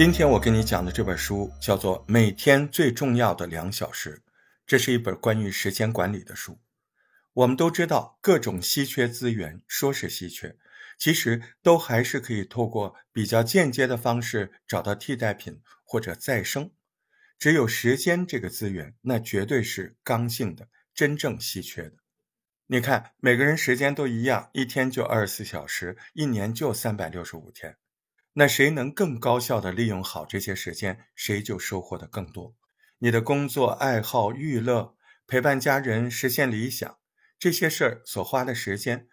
今天我跟你讲的这本书叫做《每天最重要的两小时》，这是一本关于时间管理的书。我们都知道，各种稀缺资源说是稀缺，其实都还是可以透过比较间接的方式找到替代品或者再生。只有时间这个资源，那绝对是刚性的、真正稀缺的。你看，每个人时间都一样，一天就二十四小时，一年就三百六十五天。那谁能更高效的利用好这些时间，谁就收获的更多。你的工作、爱好、娱乐、陪伴家人、实现理想这些事儿所花的时间，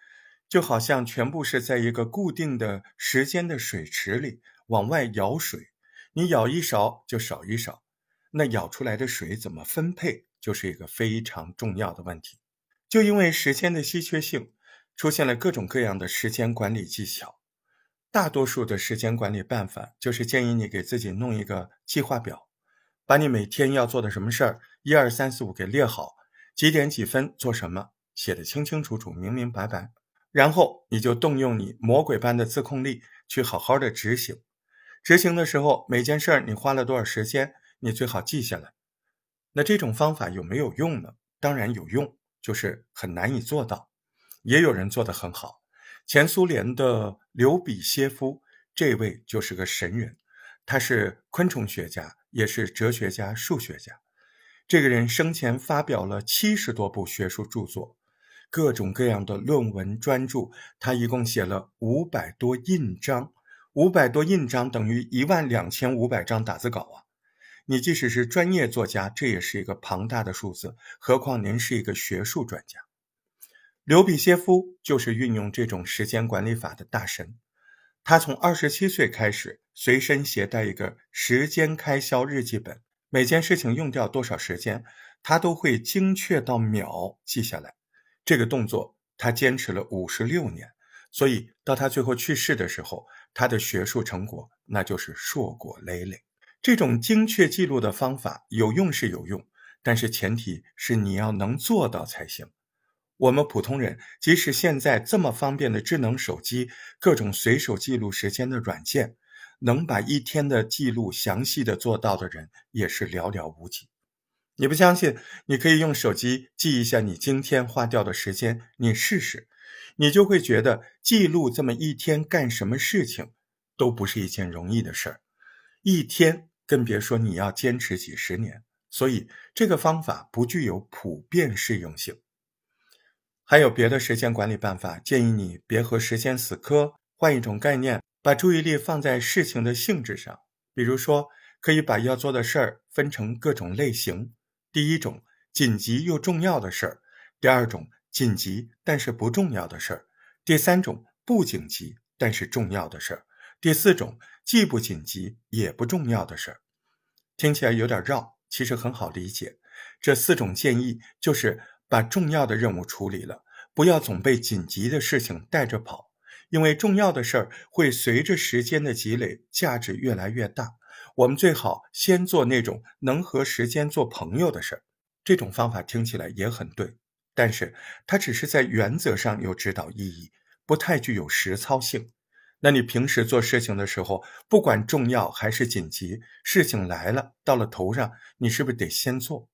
就好像全部是在一个固定的时间的水池里往外舀水，你舀一勺就少一勺，那舀出来的水怎么分配，就是一个非常重要的问题。就因为时间的稀缺性，出现了各种各样的时间管理技巧。大多数的时间管理办法就是建议你给自己弄一个计划表，把你每天要做的什么事儿一二三四五给列好，几点几分做什么写得清清楚楚、明明白白，然后你就动用你魔鬼般的自控力去好好的执行。执行的时候，每件事儿你花了多少时间，你最好记下来。那这种方法有没有用呢？当然有用。就是很难以做到，也有人做得很好。前苏联的刘比歇夫这位就是个神人，他是昆虫学家，也是哲学家、数学家。这个人生前发表了七十多部学术著作，各种各样的论文专著，他一共写了五百多印章。五百多印章等于一万两千五百张打字稿啊！你即使是专业作家，这也是一个庞大的数字，何况您是一个学术专家。刘比歇夫就是运用这种时间管理法的大神。他从二十七岁开始，随身携带一个时间开销日记本，每件事情用掉多少时间，他都会精确到秒记下来。这个动作他坚持了五十六年，所以到他最后去世的时候，他的学术成果那就是硕果累累。这种精确记录的方法有用是有用，但是前提是你要能做到才行。我们普通人，即使现在这么方便的智能手机、各种随手记录时间的软件，能把一天的记录详细的做到的人也是寥寥无几。你不相信？你可以用手机记一下你今天花掉的时间，你试试，你就会觉得记录这么一天干什么事情，都不是一件容易的事儿。一天，更别说你要坚持几十年。所以，这个方法不具有普遍适用性。还有别的时间管理办法，建议你别和时间死磕，换一种概念，把注意力放在事情的性质上。比如说，可以把要做的事儿分成各种类型：第一种，紧急又重要的事儿；第二种，紧急但是不重要的事儿；第三种，不紧急但是重要的事儿；第四种。既不紧急也不重要的事儿，听起来有点绕，其实很好理解。这四种建议就是把重要的任务处理了，不要总被紧急的事情带着跑，因为重要的事儿会随着时间的积累，价值越来越大。我们最好先做那种能和时间做朋友的事儿。这种方法听起来也很对，但是它只是在原则上有指导意义，不太具有实操性。那你平时做事情的时候，不管重要还是紧急，事情来了到了头上，你是不是得先做？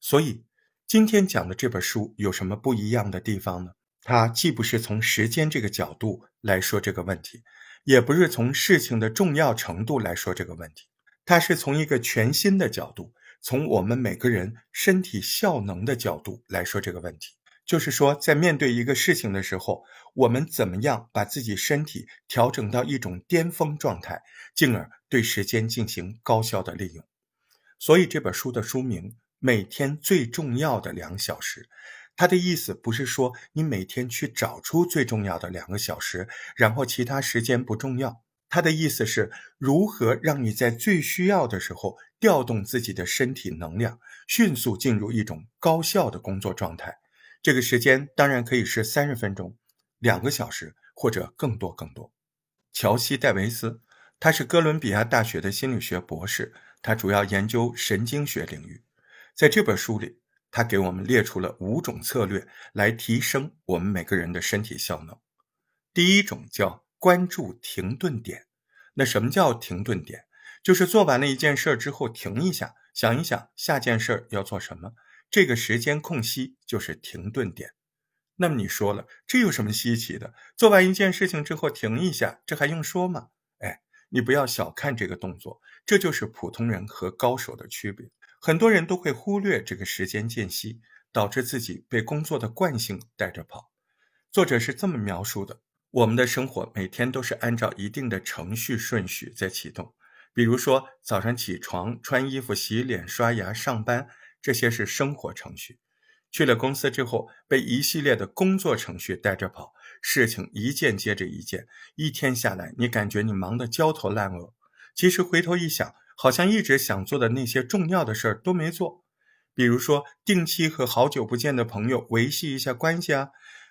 所以今天讲的这本书有什么不一样的地方呢？它既不是从时间这个角度来说这个问题，也不是从事情的重要程度来说这个问题，它是从一个全新的角度，从我们每个人身体效能的角度来说这个问题。就是说，在面对一个事情的时候，我们怎么样把自己身体调整到一种巅峰状态，进而对时间进行高效的利用。所以这本书的书名《每天最重要的两小时》，它的意思不是说你每天去找出最重要的两个小时，然后其他时间不重要。它的意思是如何让你在最需要的时候调动自己的身体能量，迅速进入一种高效的工作状态。这个时间当然可以是三十分钟、两个小时或者更多更多。乔西·戴维斯，他是哥伦比亚大学的心理学博士，他主要研究神经学领域。在这本书里，他给我们列出了五种策略来提升我们每个人的身体效能。第一种叫关注停顿点。那什么叫停顿点？就是做完了一件事之后停一下，想一想下件事要做什么。这个时间空隙就是停顿点。那么你说了，这有什么稀奇的？做完一件事情之后停一下，这还用说吗？哎，你不要小看这个动作，这就是普通人和高手的区别。很多人都会忽略这个时间间隙，导致自己被工作的惯性带着跑。作者是这么描述的：我们的生活每天都是按照一定的程序顺序在启动，比如说早上起床、穿衣服、洗脸、刷牙、上班，这些是生活程序。去了公司之后，被一系列的工作程序带着跑，事情一件接着一件，一天下来，你感觉你忙得焦头烂额。其实回头一想，好像一直想做的那些重要的事儿都没做。比如说，定期和好久不见的朋友维系一下关系啊，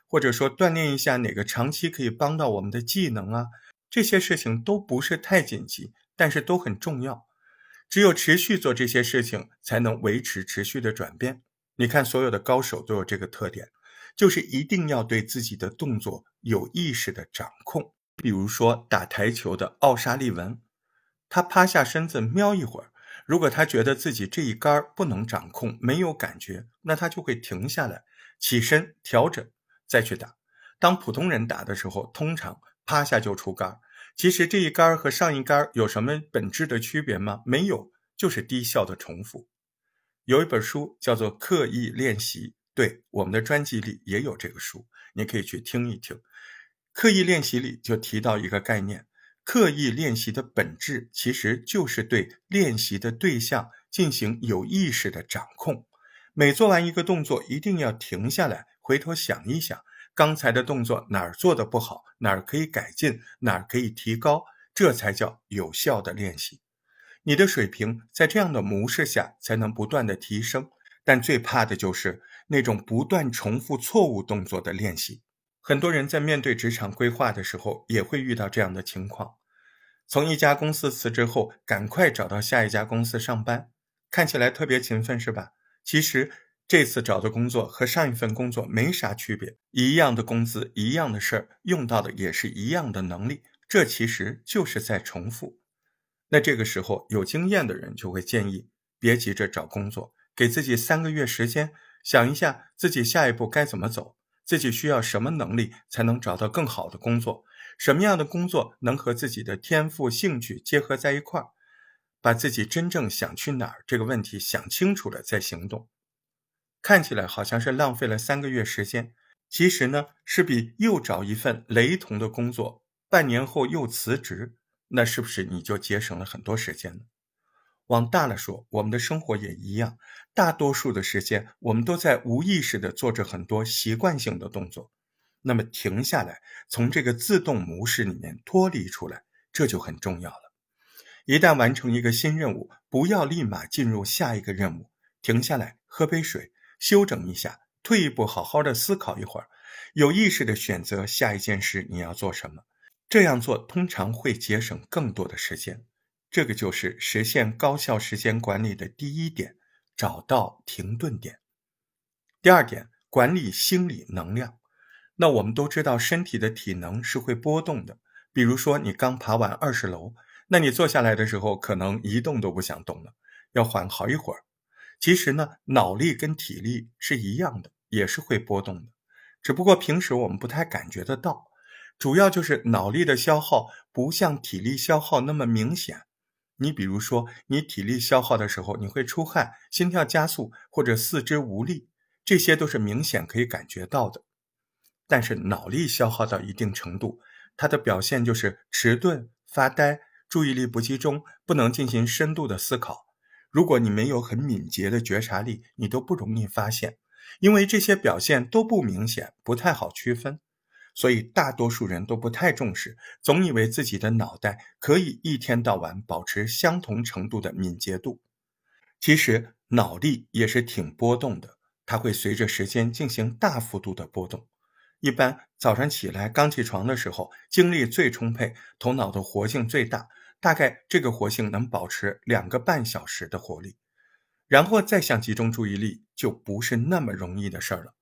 或者说锻炼一下哪个长期可以帮到我们的技能啊，这些事情都不是太紧急，但是都很重要。只有持续做这些事情，才能维持持续的转变。你看，所有的高手都有这个特点，就是一定要对自己的动作有意识的掌控。比如说打台球的奥沙利文，他趴下身子瞄一会儿，如果他觉得自己这一杆不能掌控，没有感觉，那他就会停下来，起身调整，再去打。当普通人打的时候，通常趴下就出杆。其实这一杆和上一杆有什么本质的区别吗？没有，就是低效的重复。有一本书叫做《刻意练习》，对我们的专辑里也有这个书，你可以去听一听。刻意练习里就提到一个概念：刻意练习的本质其实就是对练习的对象进行有意识的掌控。每做完一个动作，一定要停下来，回头想一想刚才的动作哪儿做的不好，哪儿可以改进，哪儿可以提高，这才叫有效的练习。你的水平在这样的模式下才能不断的提升，但最怕的就是那种不断重复错误动作的练习。很多人在面对职场规划的时候，也会遇到这样的情况：从一家公司辞职后，赶快找到下一家公司上班，看起来特别勤奋，是吧？其实这次找的工作和上一份工作没啥区别，一样的工资，一样的事儿，用到的也是一样的能力，这其实就是在重复。那这个时候，有经验的人就会建议，别急着找工作，给自己三个月时间，想一下自己下一步该怎么走，自己需要什么能力才能找到更好的工作，什么样的工作能和自己的天赋、兴趣结合在一块儿，把自己真正想去哪儿这个问题想清楚了再行动。看起来好像是浪费了三个月时间，其实呢，是比又找一份雷同的工作，半年后又辞职。那是不是你就节省了很多时间呢？往大了说，我们的生活也一样，大多数的时间我们都在无意识的做着很多习惯性的动作。那么停下来，从这个自动模式里面脱离出来，这就很重要了。一旦完成一个新任务，不要立马进入下一个任务，停下来喝杯水，休整一下，退一步，好好的思考一会儿，有意识的选择下一件事你要做什么。这样做通常会节省更多的时间，这个就是实现高效时间管理的第一点：找到停顿点。第二点，管理心理能量。那我们都知道，身体的体能是会波动的。比如说，你刚爬完二十楼，那你坐下来的时候，可能一动都不想动了，要缓好一会儿。其实呢，脑力跟体力是一样的，也是会波动的，只不过平时我们不太感觉得到。主要就是脑力的消耗不像体力消耗那么明显。你比如说，你体力消耗的时候，你会出汗、心跳加速或者四肢无力，这些都是明显可以感觉到的。但是脑力消耗到一定程度，它的表现就是迟钝、发呆、注意力不集中，不能进行深度的思考。如果你没有很敏捷的觉察力，你都不容易发现，因为这些表现都不明显，不太好区分。所以，大多数人都不太重视，总以为自己的脑袋可以一天到晚保持相同程度的敏捷度。其实，脑力也是挺波动的，它会随着时间进行大幅度的波动。一般早上起来刚起床的时候，精力最充沛，头脑的活性最大，大概这个活性能保持两个半小时的活力，然后再想集中注意力，就不是那么容易的事儿了。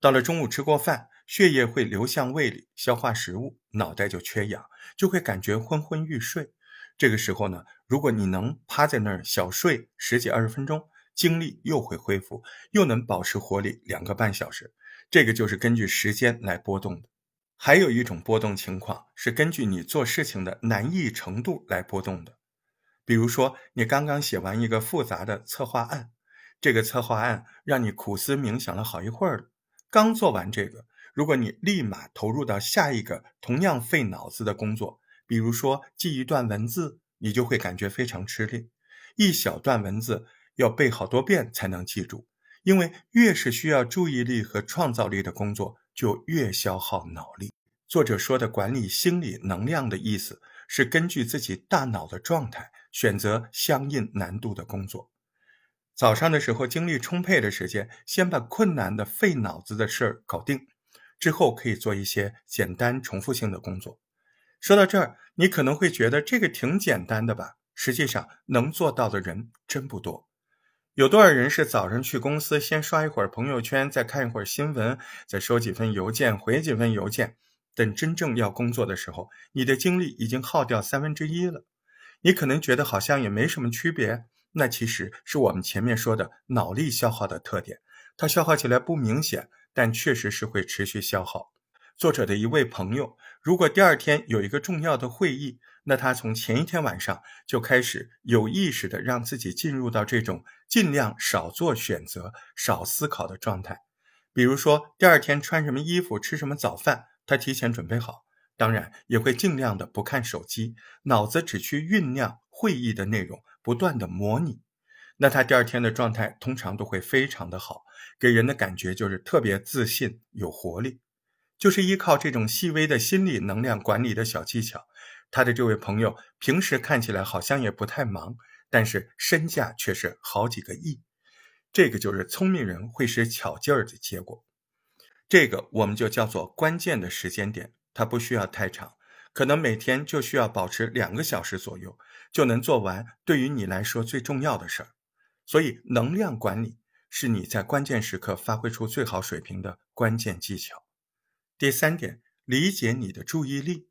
到了中午吃过饭。血液会流向胃里消化食物，脑袋就缺氧，就会感觉昏昏欲睡。这个时候呢，如果你能趴在那儿小睡十几二十分钟，精力又会恢复，又能保持活力两个半小时。这个就是根据时间来波动的。还有一种波动情况是根据你做事情的难易程度来波动的。比如说，你刚刚写完一个复杂的策划案，这个策划案让你苦思冥想了好一会儿了。刚做完这个，如果你立马投入到下一个同样费脑子的工作，比如说记一段文字，你就会感觉非常吃力。一小段文字要背好多遍才能记住，因为越是需要注意力和创造力的工作。就越消耗脑力。作者说的管理心理能量的意思是根据自己大脑的状态选择相应难度的工作。早上的时候精力充沛的时间，先把困难的费脑子的事儿搞定，之后可以做一些简单重复性的工作。说到这儿，你可能会觉得这个挺简单的吧？实际上能做到的人真不多。有多少人是早上去公司，先刷一会儿朋友圈，再看一会儿新闻，再收几份邮件，回几份邮件？等真正要工作的时候，你的精力已经耗掉三分之一了。你可能觉得好像也没什么区别，那其实是我们前面说的脑力消耗的特点。它消耗起来不明显，但确实是会持续消耗。作者的一位朋友，如果第二天有一个重要的会议，那他从前一天晚上就开始有意识的让自己进入到这种尽量少做选择、少思考的状态。比如说，第二天穿什么衣服、吃什么早饭，他提前准备好。当然，也会尽量的不看手机，脑子只去酝酿会议的内容，不断的模拟。那他第二天的状态通常都会非常的好，给人的感觉就是特别自信、有活力。就是依靠这种细微的心理能量管理的小技巧。他的这位朋友平时看起来好像也不太忙，但是身价却是好几个亿。这个就是聪明人会使巧劲儿的结果。这个我们就叫做关键的时间点，它不需要太长，可能每天就需要保持两个小时左右，就能做完对于你来说最重要的事儿。所以，能量管理是你在关键时刻发挥出最好水平的关键技巧。第三点，理解你的注意力。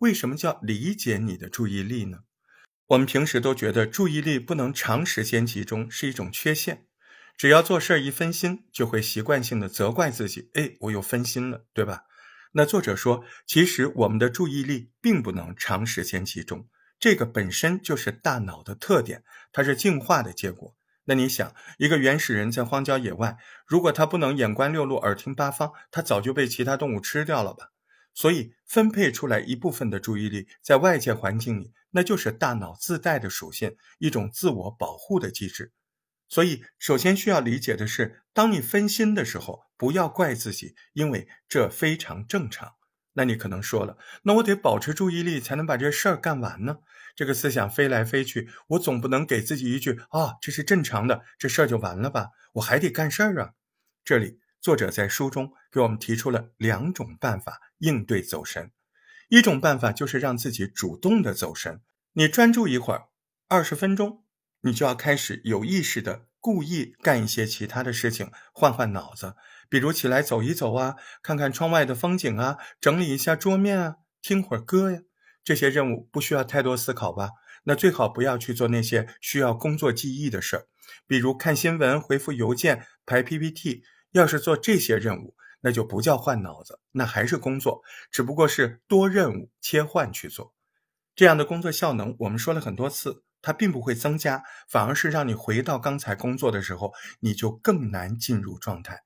为什么叫理解你的注意力呢？我们平时都觉得注意力不能长时间集中是一种缺陷，只要做事儿一分心，就会习惯性的责怪自己，哎，我又分心了，对吧？那作者说，其实我们的注意力并不能长时间集中，这个本身就是大脑的特点，它是进化的结果。那你想，一个原始人在荒郊野外，如果他不能眼观六路，耳听八方，他早就被其他动物吃掉了吧？所以，分配出来一部分的注意力在外界环境里，那就是大脑自带的属性，一种自我保护的机制。所以，首先需要理解的是，当你分心的时候，不要怪自己，因为这非常正常。那你可能说了，那我得保持注意力才能把这事儿干完呢？这个思想飞来飞去，我总不能给自己一句啊，这是正常的，这事儿就完了吧？我还得干事儿啊。这里。作者在书中给我们提出了两种办法应对走神，一种办法就是让自己主动的走神，你专注一会儿，二十分钟，你就要开始有意识的故意干一些其他的事情，换换脑子，比如起来走一走啊，看看窗外的风景啊，整理一下桌面啊，听会儿歌呀，这些任务不需要太多思考吧？那最好不要去做那些需要工作记忆的事儿，比如看新闻、回复邮件、排 PPT。要是做这些任务，那就不叫换脑子，那还是工作，只不过是多任务切换去做。这样的工作效能，我们说了很多次，它并不会增加，反而是让你回到刚才工作的时候，你就更难进入状态。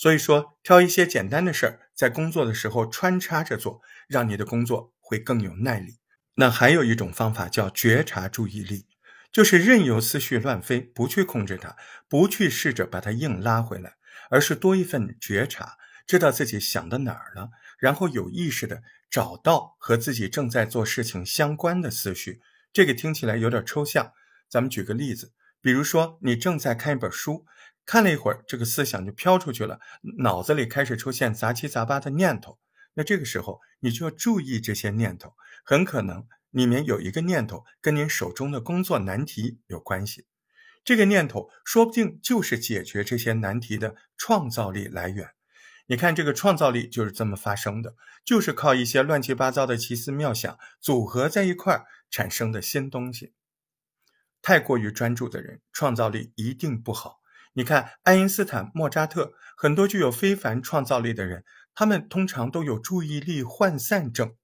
所以说，挑一些简单的事儿，在工作的时候穿插着做，让你的工作会更有耐力。那还有一种方法叫觉察注意力，就是任由思绪乱飞，不去控制它，不去试着把它硬拉回来。而是多一份觉察，知道自己想到哪儿了，然后有意识的找到和自己正在做事情相关的思绪。这个听起来有点抽象，咱们举个例子，比如说你正在看一本书，看了一会儿，这个思想就飘出去了，脑子里开始出现杂七杂八的念头。那这个时候你就要注意这些念头，很可能里面有一个念头跟您手中的工作难题有关系。这个念头说不定就是解决这些难题的创造力来源。你看，这个创造力就是这么发生的，就是靠一些乱七八糟的奇思妙想组合在一块儿，产生的新东西。太过于专注的人，创造力一定不好。你看，爱因斯坦、莫扎特，很多具有非凡创造力的人，他们通常都有注意力涣散症，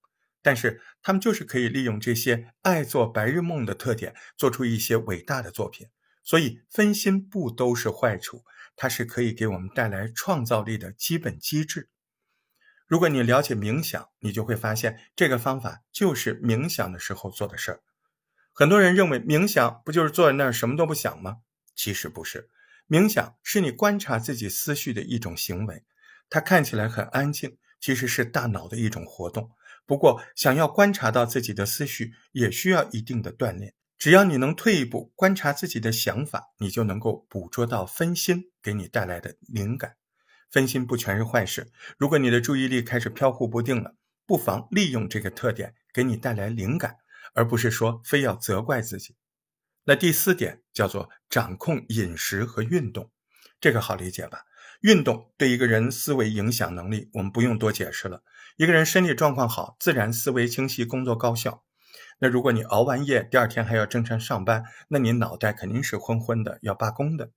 但是他们就是可以利用这些爱做白日梦的特点，做出一些伟大的作品。所以，分心不都是坏处，它是可以给我们带来创造力的基本机制。如果你了解冥想，你就会发现这个方法就是冥想的时候做的事儿。很多人认为冥想不就是坐在那儿什么都不想吗？其实不是，冥想是你观察自己思绪的一种行为。它看起来很安静，其实是大脑的一种活动。不过，想要观察到自己的思绪，也需要一定的锻炼。只要你能退一步观察自己的想法，你就能够捕捉到分心给你带来的灵感。分心不全是坏事。如果你的注意力开始飘忽不定了，不妨利用这个特点给你带来灵感，而不是说非要责怪自己。那第四点叫做掌控饮食和运动，这个好理解吧？运动对一个人思维影响能力，我们不用多解释了。一个人身体状况好，自然思维清晰，工作高效。那如果你熬完夜，第二天还要正常上班，那你脑袋肯定是昏昏的，要罢工的。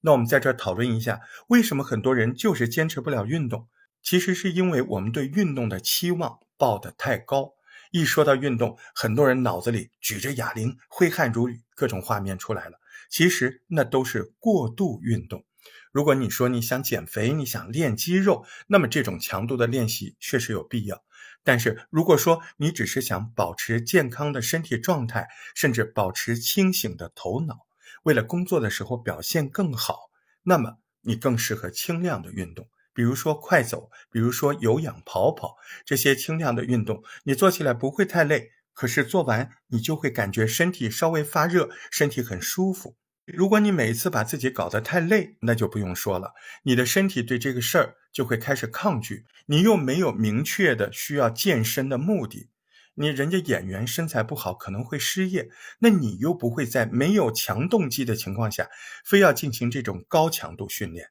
那我们在这儿讨论一下，为什么很多人就是坚持不了运动？其实是因为我们对运动的期望抱得太高。一说到运动，很多人脑子里举着哑铃，挥汗如雨，各种画面出来了。其实那都是过度运动。如果你说你想减肥，你想练肌肉，那么这种强度的练习确实有必要。但是如果说你只是想保持健康的身体状态，甚至保持清醒的头脑，为了工作的时候表现更好，那么你更适合轻量的运动，比如说快走，比如说有氧跑跑这些轻量的运动，你做起来不会太累，可是做完你就会感觉身体稍微发热，身体很舒服。如果你每次把自己搞得太累，那就不用说了，你的身体对这个事儿就会开始抗拒，你又没有明确的需要健身的目的。你人家演员身材不好可能会失业，那你又不会在没有强动机的情况下，非要进行这种高强度训练。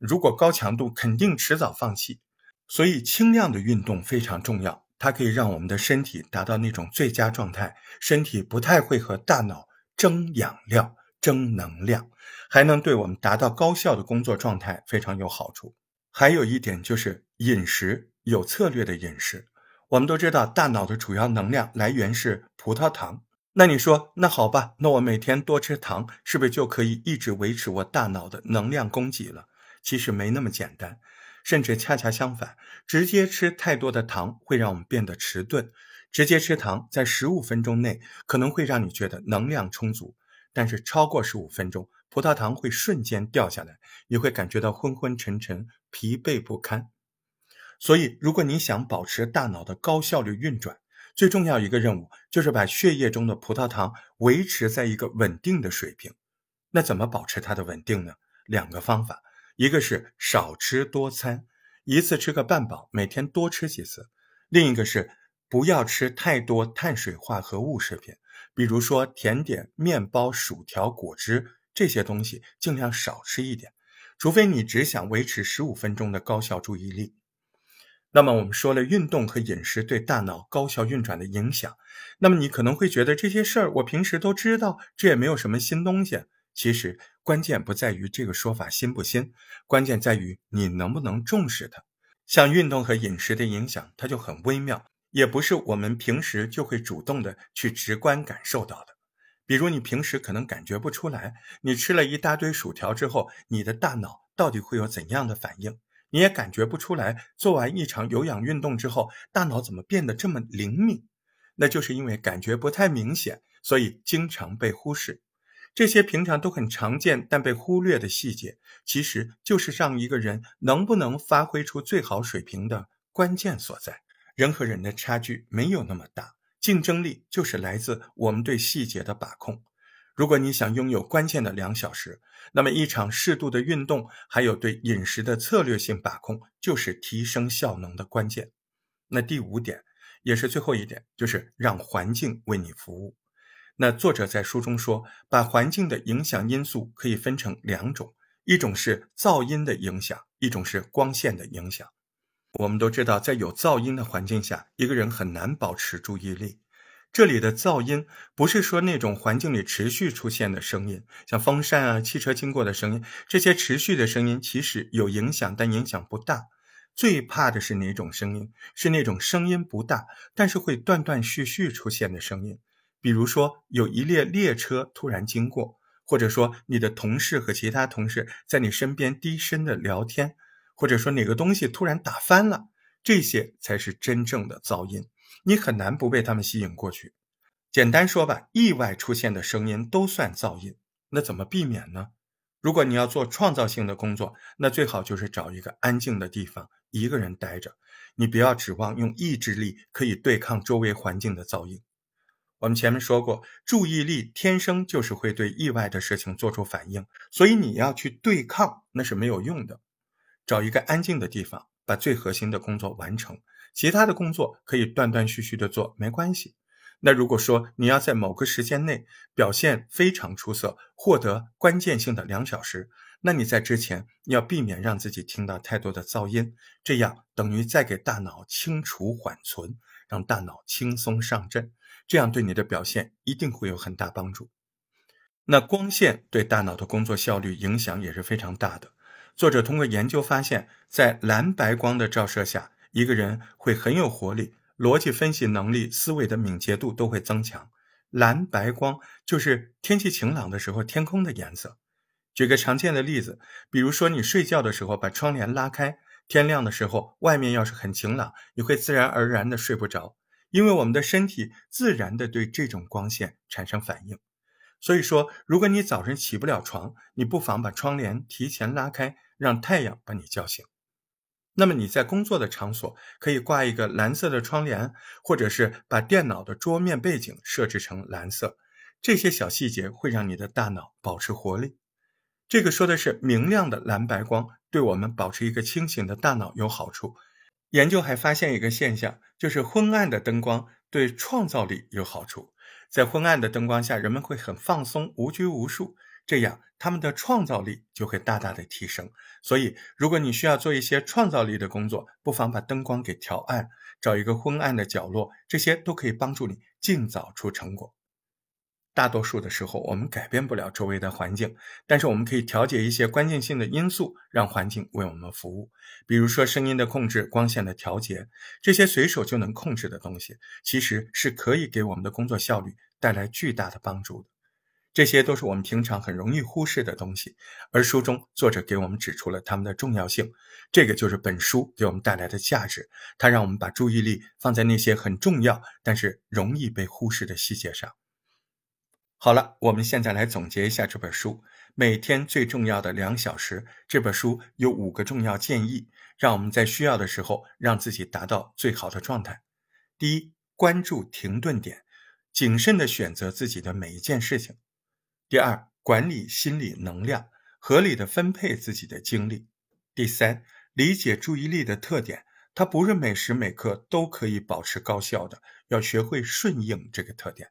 如果高强度，肯定迟早放弃。所以轻量的运动非常重要，它可以让我们的身体达到那种最佳状态，身体不太会和大脑争养料、争能量，还能对我们达到高效的工作状态非常有好处。还有一点就是饮食有策略的饮食。我们都知道，大脑的主要能量来源是葡萄糖。那你说，那好吧，那我每天多吃糖，是不是就可以一直维持我大脑的能量供给了？其实没那么简单，甚至恰恰相反，直接吃太多的糖会让我们变得迟钝。直接吃糖，在十五分钟内可能会让你觉得能量充足，但是超过十五分钟，葡萄糖会瞬间掉下来，你会感觉到昏昏沉沉、疲惫不堪。所以，如果你想保持大脑的高效率运转，最重要一个任务就是把血液中的葡萄糖维持在一个稳定的水平。那怎么保持它的稳定呢？两个方法，一个是少吃多餐，一次吃个半饱，每天多吃几次；另一个是不要吃太多碳水化合物食品，比如说甜点、面包、薯条、果汁这些东西，尽量少吃一点，除非你只想维持十五分钟的高效注意力。那么我们说了运动和饮食对大脑高效运转的影响，那么你可能会觉得这些事儿我平时都知道，这也没有什么新东西。其实关键不在于这个说法新不新，关键在于你能不能重视它。像运动和饮食的影响，它就很微妙，也不是我们平时就会主动的去直观感受到的。比如你平时可能感觉不出来，你吃了一大堆薯条之后，你的大脑到底会有怎样的反应？你也感觉不出来，做完一场有氧运动之后，大脑怎么变得这么灵敏？那就是因为感觉不太明显，所以经常被忽视。这些平常都很常见但被忽略的细节，其实就是让一个人能不能发挥出最好水平的关键所在。人和人的差距没有那么大，竞争力就是来自我们对细节的把控。如果你想拥有关键的两小时，那么一场适度的运动，还有对饮食的策略性把控，就是提升效能的关键。那第五点，也是最后一点，就是让环境为你服务。那作者在书中说，把环境的影响因素可以分成两种，一种是噪音的影响，一种是光线的影响。我们都知道，在有噪音的环境下，一个人很难保持注意力。这里的噪音不是说那种环境里持续出现的声音，像风扇啊、汽车经过的声音，这些持续的声音其实有影响，但影响不大。最怕的是哪种声音？是那种声音不大，但是会断断续续出现的声音。比如说，有一列列车突然经过，或者说你的同事和其他同事在你身边低声的聊天，或者说哪个东西突然打翻了，这些才是真正的噪音。你很难不被他们吸引过去。简单说吧，意外出现的声音都算噪音。那怎么避免呢？如果你要做创造性的工作，那最好就是找一个安静的地方，一个人待着。你不要指望用意志力可以对抗周围环境的噪音。我们前面说过，注意力天生就是会对意外的事情做出反应，所以你要去对抗那是没有用的。找一个安静的地方，把最核心的工作完成，其他的工作可以断断续续的做，没关系。那如果说你要在某个时间内表现非常出色，获得关键性的两小时，那你在之前要避免让自己听到太多的噪音，这样等于在给大脑清除缓存，让大脑轻松上阵，这样对你的表现一定会有很大帮助。那光线对大脑的工作效率影响也是非常大的。作者通过研究发现，在蓝白光的照射下，一个人会很有活力。逻辑分析能力、思维的敏捷度都会增强。蓝白光就是天气晴朗的时候天空的颜色。举个常见的例子，比如说你睡觉的时候把窗帘拉开，天亮的时候外面要是很晴朗，你会自然而然的睡不着，因为我们的身体自然的对这种光线产生反应。所以说，如果你早晨起不了床，你不妨把窗帘提前拉开，让太阳把你叫醒。那么你在工作的场所可以挂一个蓝色的窗帘，或者是把电脑的桌面背景设置成蓝色。这些小细节会让你的大脑保持活力。这个说的是明亮的蓝白光对我们保持一个清醒的大脑有好处。研究还发现一个现象，就是昏暗的灯光对创造力有好处。在昏暗的灯光下，人们会很放松、无拘无束。这样，他们的创造力就会大大的提升。所以，如果你需要做一些创造力的工作，不妨把灯光给调暗，找一个昏暗的角落，这些都可以帮助你尽早出成果。大多数的时候，我们改变不了周围的环境，但是我们可以调节一些关键性的因素，让环境为我们服务。比如说，声音的控制、光线的调节，这些随手就能控制的东西，其实是可以给我们的工作效率带来巨大的帮助的。这些都是我们平常很容易忽视的东西，而书中作者给我们指出了它们的重要性。这个就是本书给我们带来的价值，它让我们把注意力放在那些很重要但是容易被忽视的细节上。好了，我们现在来总结一下这本书。每天最重要的两小时，这本书有五个重要建议，让我们在需要的时候让自己达到最好的状态。第一，关注停顿点，谨慎地选择自己的每一件事情。第二，管理心理能量，合理的分配自己的精力。第三，理解注意力的特点，它不是每时每刻都可以保持高效的，要学会顺应这个特点。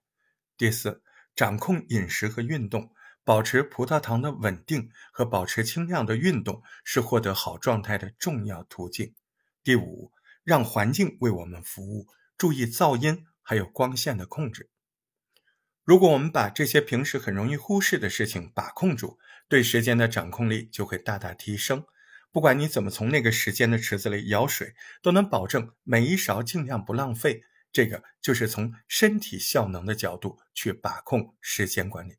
第四，掌控饮食和运动，保持葡萄糖的稳定和保持轻量的运动是获得好状态的重要途径。第五，让环境为我们服务，注意噪音还有光线的控制。如果我们把这些平时很容易忽视的事情把控住，对时间的掌控力就会大大提升。不管你怎么从那个时间的池子里舀水，都能保证每一勺尽量不浪费。这个就是从身体效能的角度去把控时间管理。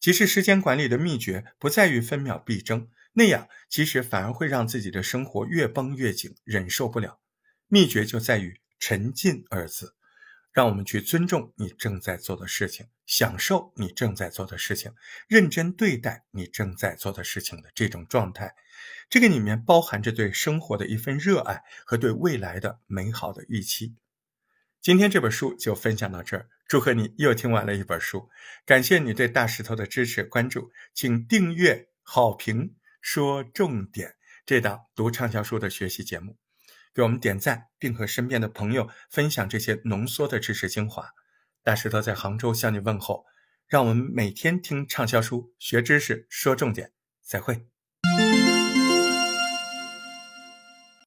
其实，时间管理的秘诀不在于分秒必争，那样其实反而会让自己的生活越绷越紧，忍受不了。秘诀就在于“沉浸”二字。让我们去尊重你正在做的事情，享受你正在做的事情，认真对待你正在做的事情的这种状态。这个里面包含着对生活的一份热爱和对未来的美好的预期。今天这本书就分享到这儿，祝贺你又听完了一本书。感谢你对大石头的支持关注，请订阅、好评、说重点这档读畅销书的学习节目。给我们点赞，并和身边的朋友分享这些浓缩的知识精华。大石头在杭州向你问候，让我们每天听畅销书，学知识，说重点。再会。